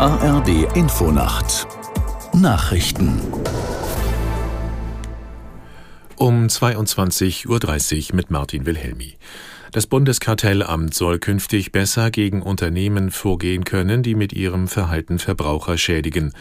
ARD Infonacht Nachrichten um 22.30 Uhr mit Martin Wilhelmi. Das Bundeskartellamt soll künftig besser gegen Unternehmen vorgehen können, die mit ihrem Verhalten Verbraucher schädigen.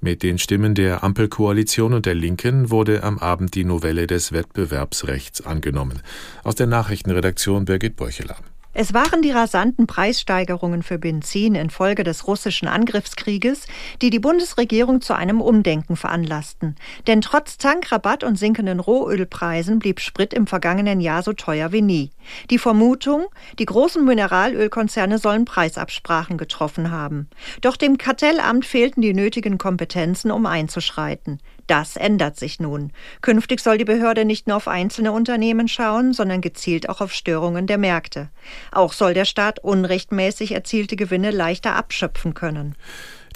Mit den Stimmen der Ampelkoalition und der Linken wurde am Abend die Novelle des Wettbewerbsrechts angenommen. Aus der Nachrichtenredaktion Birgit Borcheler. Es waren die rasanten Preissteigerungen für Benzin infolge des russischen Angriffskrieges, die die Bundesregierung zu einem Umdenken veranlassten. Denn trotz Tankrabatt und sinkenden Rohölpreisen blieb Sprit im vergangenen Jahr so teuer wie nie. Die Vermutung, die großen Mineralölkonzerne sollen Preisabsprachen getroffen haben. Doch dem Kartellamt fehlten die nötigen Kompetenzen, um einzuschreiten. Das ändert sich nun. Künftig soll die Behörde nicht nur auf einzelne Unternehmen schauen, sondern gezielt auch auf Störungen der Märkte. Auch soll der Staat unrechtmäßig erzielte Gewinne leichter abschöpfen können.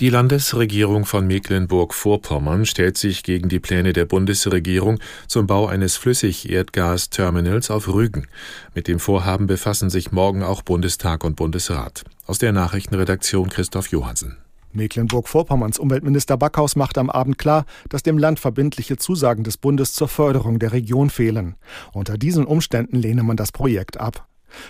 Die Landesregierung von Mecklenburg-Vorpommern stellt sich gegen die Pläne der Bundesregierung zum Bau eines Flüssigerdgasterminals auf Rügen. Mit dem Vorhaben befassen sich morgen auch Bundestag und Bundesrat. Aus der Nachrichtenredaktion Christoph Johansen. Mecklenburg-Vorpommerns Umweltminister Backhaus macht am Abend klar, dass dem Land verbindliche Zusagen des Bundes zur Förderung der Region fehlen. Unter diesen Umständen lehne man das Projekt ab.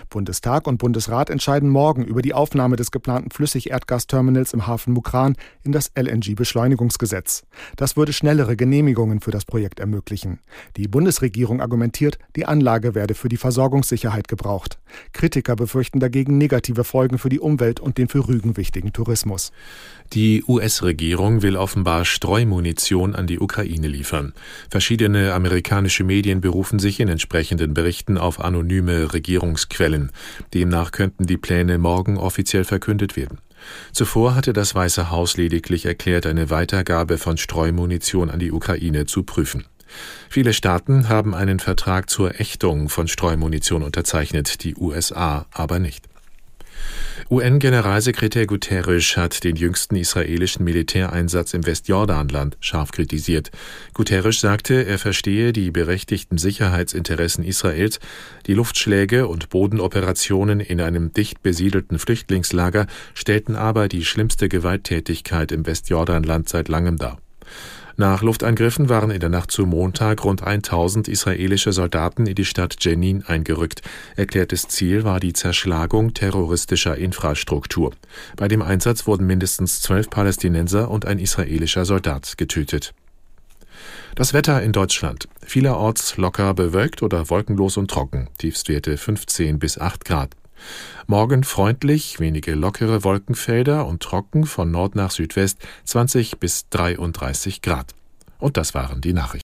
Bundestag und Bundesrat entscheiden morgen über die Aufnahme des geplanten Flüssigerdgasterminals im Hafen Mukran in das LNG-Beschleunigungsgesetz. Das würde schnellere Genehmigungen für das Projekt ermöglichen. Die Bundesregierung argumentiert, die Anlage werde für die Versorgungssicherheit gebraucht. Kritiker befürchten dagegen negative Folgen für die Umwelt und den für Rügen wichtigen Tourismus. Die US-Regierung will offenbar Streumunition an die Ukraine liefern. Verschiedene amerikanische Medien berufen sich in entsprechenden Berichten auf anonyme Regierungsquellen. Demnach könnten die Pläne morgen offiziell verkündet werden. Zuvor hatte das Weiße Haus lediglich erklärt, eine Weitergabe von Streumunition an die Ukraine zu prüfen. Viele Staaten haben einen Vertrag zur Ächtung von Streumunition unterzeichnet, die USA aber nicht. UN-Generalsekretär Guterres hat den jüngsten israelischen Militäreinsatz im Westjordanland scharf kritisiert. Guterres sagte, er verstehe die berechtigten Sicherheitsinteressen Israels, die Luftschläge und Bodenoperationen in einem dicht besiedelten Flüchtlingslager stellten aber die schlimmste Gewalttätigkeit im Westjordanland seit langem dar. Nach Luftangriffen waren in der Nacht zu Montag rund 1000 israelische Soldaten in die Stadt Jenin eingerückt. Erklärtes Ziel war die Zerschlagung terroristischer Infrastruktur. Bei dem Einsatz wurden mindestens zwölf Palästinenser und ein israelischer Soldat getötet. Das Wetter in Deutschland. Vielerorts locker bewölkt oder wolkenlos und trocken. Tiefstwerte 15 bis 8 Grad. Morgen freundlich, wenige lockere Wolkenfelder und trocken von Nord nach Südwest 20 bis 33 Grad. Und das waren die Nachrichten.